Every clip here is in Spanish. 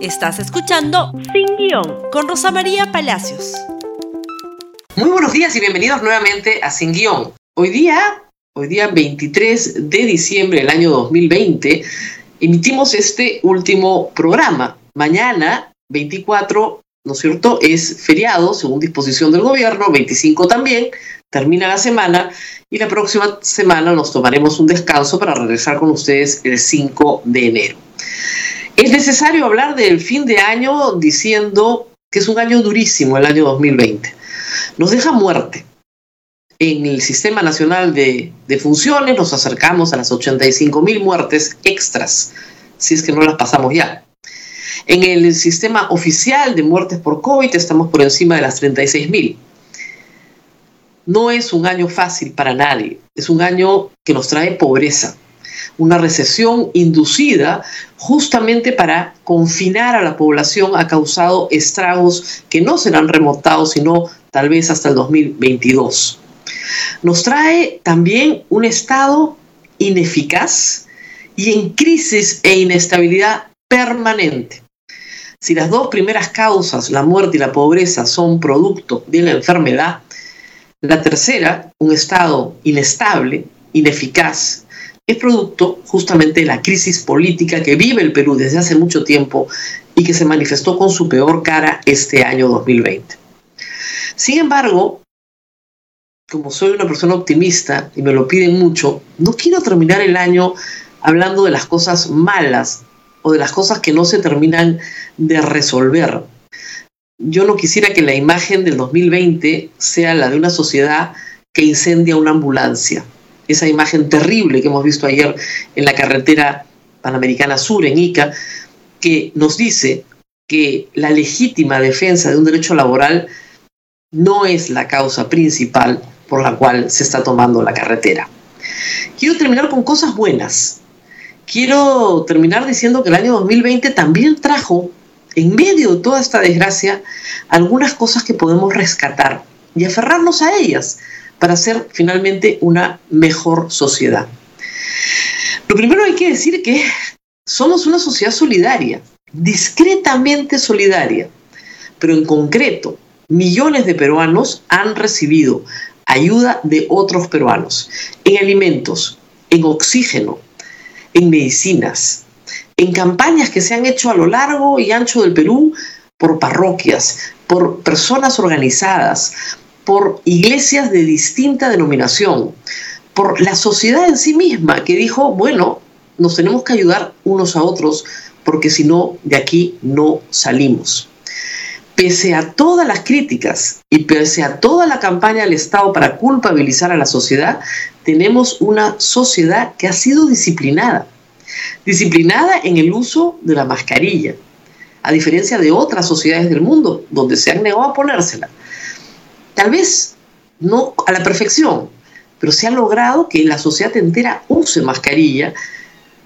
Estás escuchando Sin Guión con Rosa María Palacios. Muy buenos días y bienvenidos nuevamente a Sin Guión. Hoy día, hoy día 23 de diciembre del año 2020, emitimos este último programa. Mañana, 24, ¿no es cierto? Es feriado, según disposición del gobierno, 25 también, termina la semana y la próxima semana nos tomaremos un descanso para regresar con ustedes el 5 de enero. Es necesario hablar del fin de año diciendo que es un año durísimo el año 2020. Nos deja muerte. En el Sistema Nacional de, Funciones nos acercamos a las 85 mil muertes extras, si es que no las pasamos ya. En el sistema oficial de muertes por COVID estamos por encima de las 36 mil. No es un año fácil para nadie, es un año que nos trae pobreza, una recesión inducida justamente para confinar a la población ha causado estragos que no serán remontados sino tal vez hasta el 2022. Nos trae también un Estado ineficaz y en crisis e inestabilidad permanente. Si las dos primeras causas, la muerte y la pobreza, son producto de la enfermedad, la tercera, un Estado inestable, ineficaz es producto justamente de la crisis política que vive el Perú desde hace mucho tiempo y que se manifestó con su peor cara este año 2020. Sin embargo, como soy una persona optimista y me lo piden mucho, no quiero terminar el año hablando de las cosas malas o de las cosas que no se terminan de resolver. Yo no quisiera que la imagen del 2020 sea la de una sociedad que incendia una ambulancia esa imagen terrible que hemos visto ayer en la carretera Panamericana Sur, en Ica, que nos dice que la legítima defensa de un derecho laboral no es la causa principal por la cual se está tomando la carretera. Quiero terminar con cosas buenas. Quiero terminar diciendo que el año 2020 también trajo, en medio de toda esta desgracia, algunas cosas que podemos rescatar y aferrarnos a ellas para ser finalmente una mejor sociedad. Lo primero hay que decir que somos una sociedad solidaria, discretamente solidaria, pero en concreto, millones de peruanos han recibido ayuda de otros peruanos en alimentos, en oxígeno, en medicinas, en campañas que se han hecho a lo largo y ancho del Perú por parroquias, por personas organizadas, por iglesias de distinta denominación, por la sociedad en sí misma que dijo, bueno, nos tenemos que ayudar unos a otros porque si no, de aquí no salimos. Pese a todas las críticas y pese a toda la campaña del Estado para culpabilizar a la sociedad, tenemos una sociedad que ha sido disciplinada. Disciplinada en el uso de la mascarilla, a diferencia de otras sociedades del mundo donde se han negado a ponérsela. Tal vez no a la perfección, pero se ha logrado que la sociedad entera use mascarilla,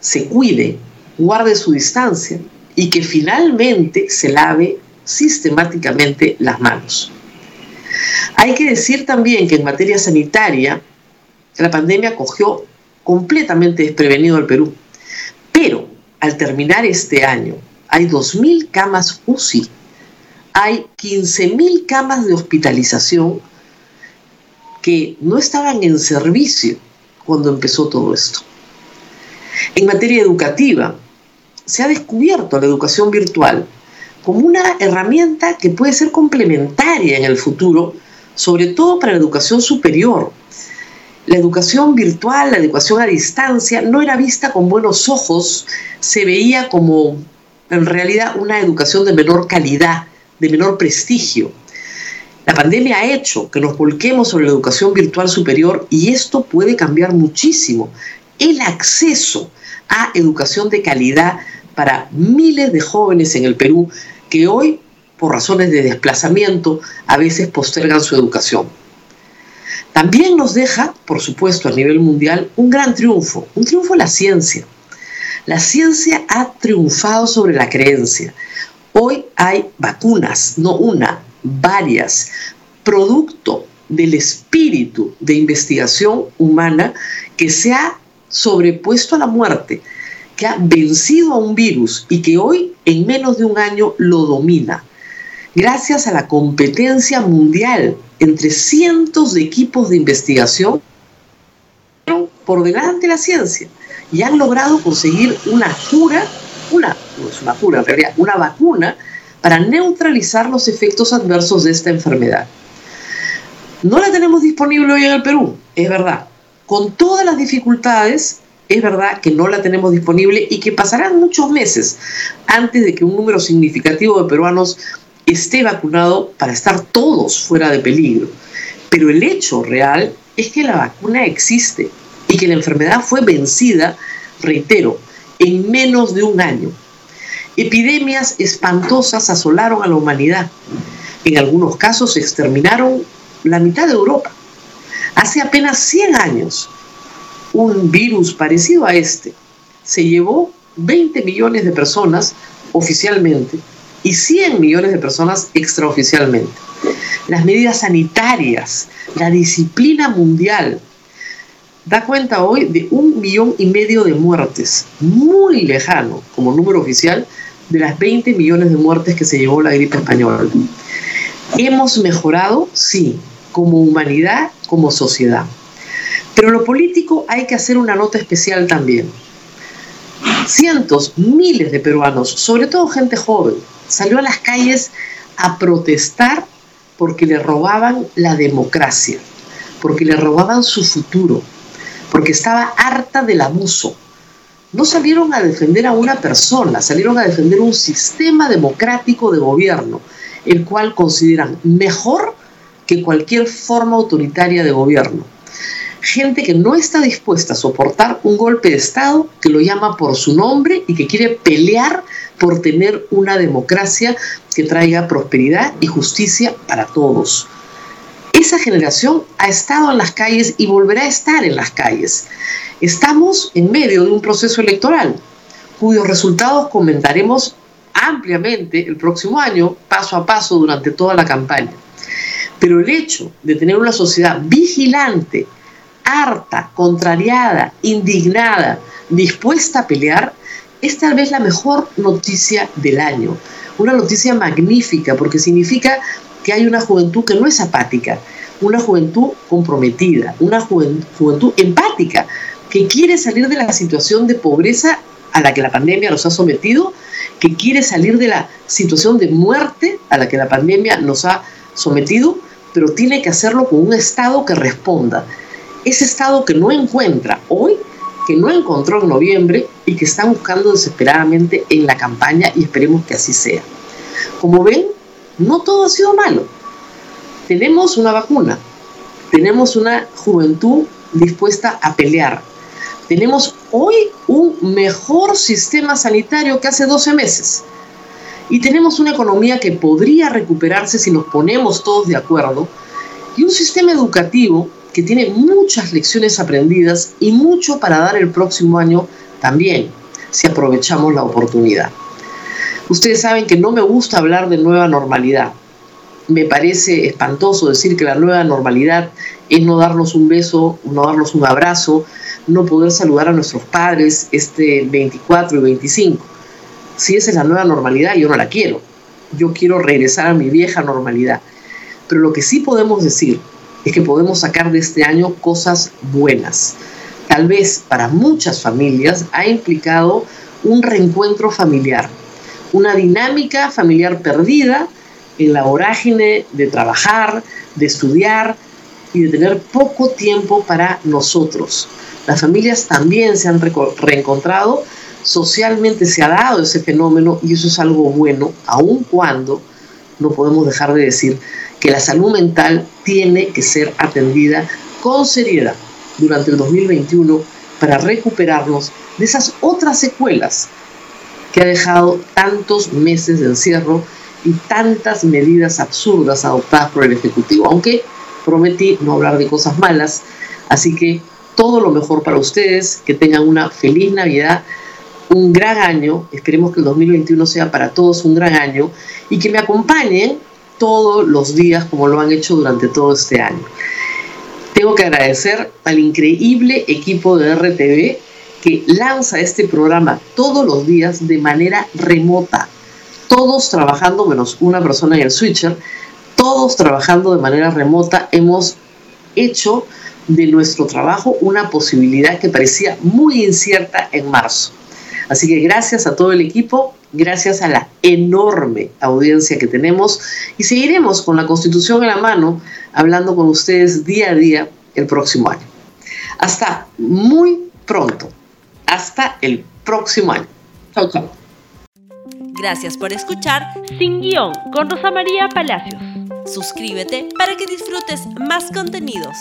se cuide, guarde su distancia y que finalmente se lave sistemáticamente las manos. Hay que decir también que en materia sanitaria, la pandemia cogió completamente desprevenido al Perú, pero al terminar este año hay 2.000 camas UCI hay 15.000 camas de hospitalización que no estaban en servicio cuando empezó todo esto. En materia educativa, se ha descubierto la educación virtual como una herramienta que puede ser complementaria en el futuro, sobre todo para la educación superior. La educación virtual, la educación a distancia, no era vista con buenos ojos, se veía como en realidad una educación de menor calidad de menor prestigio. La pandemia ha hecho que nos volquemos sobre la educación virtual superior y esto puede cambiar muchísimo el acceso a educación de calidad para miles de jóvenes en el Perú que hoy, por razones de desplazamiento, a veces postergan su educación. También nos deja, por supuesto, a nivel mundial, un gran triunfo, un triunfo de la ciencia. La ciencia ha triunfado sobre la creencia. Hoy hay vacunas, no una, varias, producto del espíritu de investigación humana que se ha sobrepuesto a la muerte, que ha vencido a un virus y que hoy en menos de un año lo domina. Gracias a la competencia mundial entre cientos de equipos de investigación por delante de la ciencia y han logrado conseguir una cura, una, una vacuna para neutralizar los efectos adversos de esta enfermedad. No la tenemos disponible hoy en el Perú, es verdad. Con todas las dificultades, es verdad que no la tenemos disponible y que pasarán muchos meses antes de que un número significativo de peruanos esté vacunado para estar todos fuera de peligro. Pero el hecho real es que la vacuna existe y que la enfermedad fue vencida, reitero, en menos de un año. Epidemias espantosas asolaron a la humanidad. En algunos casos exterminaron la mitad de Europa. Hace apenas 100 años, un virus parecido a este se llevó 20 millones de personas oficialmente y 100 millones de personas extraoficialmente. Las medidas sanitarias, la disciplina mundial, da cuenta hoy de un millón y medio de muertes, muy lejano como número oficial de las 20 millones de muertes que se llevó la gripe española. ¿Hemos mejorado? Sí, como humanidad, como sociedad. Pero lo político hay que hacer una nota especial también. Cientos, miles de peruanos, sobre todo gente joven, salió a las calles a protestar porque le robaban la democracia, porque le robaban su futuro, porque estaba harta del abuso. No salieron a defender a una persona, salieron a defender un sistema democrático de gobierno, el cual consideran mejor que cualquier forma autoritaria de gobierno. Gente que no está dispuesta a soportar un golpe de Estado, que lo llama por su nombre y que quiere pelear por tener una democracia que traiga prosperidad y justicia para todos. Esa generación ha estado en las calles y volverá a estar en las calles. Estamos en medio de un proceso electoral cuyos resultados comentaremos ampliamente el próximo año, paso a paso durante toda la campaña. Pero el hecho de tener una sociedad vigilante, harta, contrariada, indignada, dispuesta a pelear, es tal vez la mejor noticia del año. Una noticia magnífica porque significa que hay una juventud que no es apática, una juventud comprometida, una juventud empática, que quiere salir de la situación de pobreza a la que la pandemia nos ha sometido, que quiere salir de la situación de muerte a la que la pandemia nos ha sometido, pero tiene que hacerlo con un Estado que responda. Ese Estado que no encuentra hoy que no encontró en noviembre y que está buscando desesperadamente en la campaña y esperemos que así sea. Como ven, no todo ha sido malo. Tenemos una vacuna, tenemos una juventud dispuesta a pelear, tenemos hoy un mejor sistema sanitario que hace 12 meses y tenemos una economía que podría recuperarse si nos ponemos todos de acuerdo y un sistema educativo que tiene muchas lecciones aprendidas y mucho para dar el próximo año también, si aprovechamos la oportunidad. Ustedes saben que no me gusta hablar de nueva normalidad. Me parece espantoso decir que la nueva normalidad es no darnos un beso, no darnos un abrazo, no poder saludar a nuestros padres este 24 y 25. Si esa es la nueva normalidad, yo no la quiero. Yo quiero regresar a mi vieja normalidad. Pero lo que sí podemos decir es que podemos sacar de este año cosas buenas. Tal vez para muchas familias ha implicado un reencuentro familiar, una dinámica familiar perdida en la vorágine de trabajar, de estudiar y de tener poco tiempo para nosotros. Las familias también se han reencontrado, socialmente se ha dado ese fenómeno y eso es algo bueno, aun cuando no podemos dejar de decir que la salud mental tiene que ser atendida con seriedad durante el 2021 para recuperarnos de esas otras secuelas que ha dejado tantos meses de encierro y tantas medidas absurdas adoptadas por el Ejecutivo. Aunque prometí no hablar de cosas malas, así que todo lo mejor para ustedes, que tengan una feliz Navidad, un gran año, esperemos que el 2021 sea para todos un gran año y que me acompañen todos los días como lo han hecho durante todo este año. Tengo que agradecer al increíble equipo de RTV que lanza este programa todos los días de manera remota. Todos trabajando, menos una persona en el switcher, todos trabajando de manera remota, hemos hecho de nuestro trabajo una posibilidad que parecía muy incierta en marzo. Así que gracias a todo el equipo, gracias a la enorme audiencia que tenemos y seguiremos con la Constitución en la mano hablando con ustedes día a día el próximo año. Hasta muy pronto. Hasta el próximo año. Chao, chao. Gracias por escuchar Sin Guión con Rosa María Palacios. Suscríbete para que disfrutes más contenidos.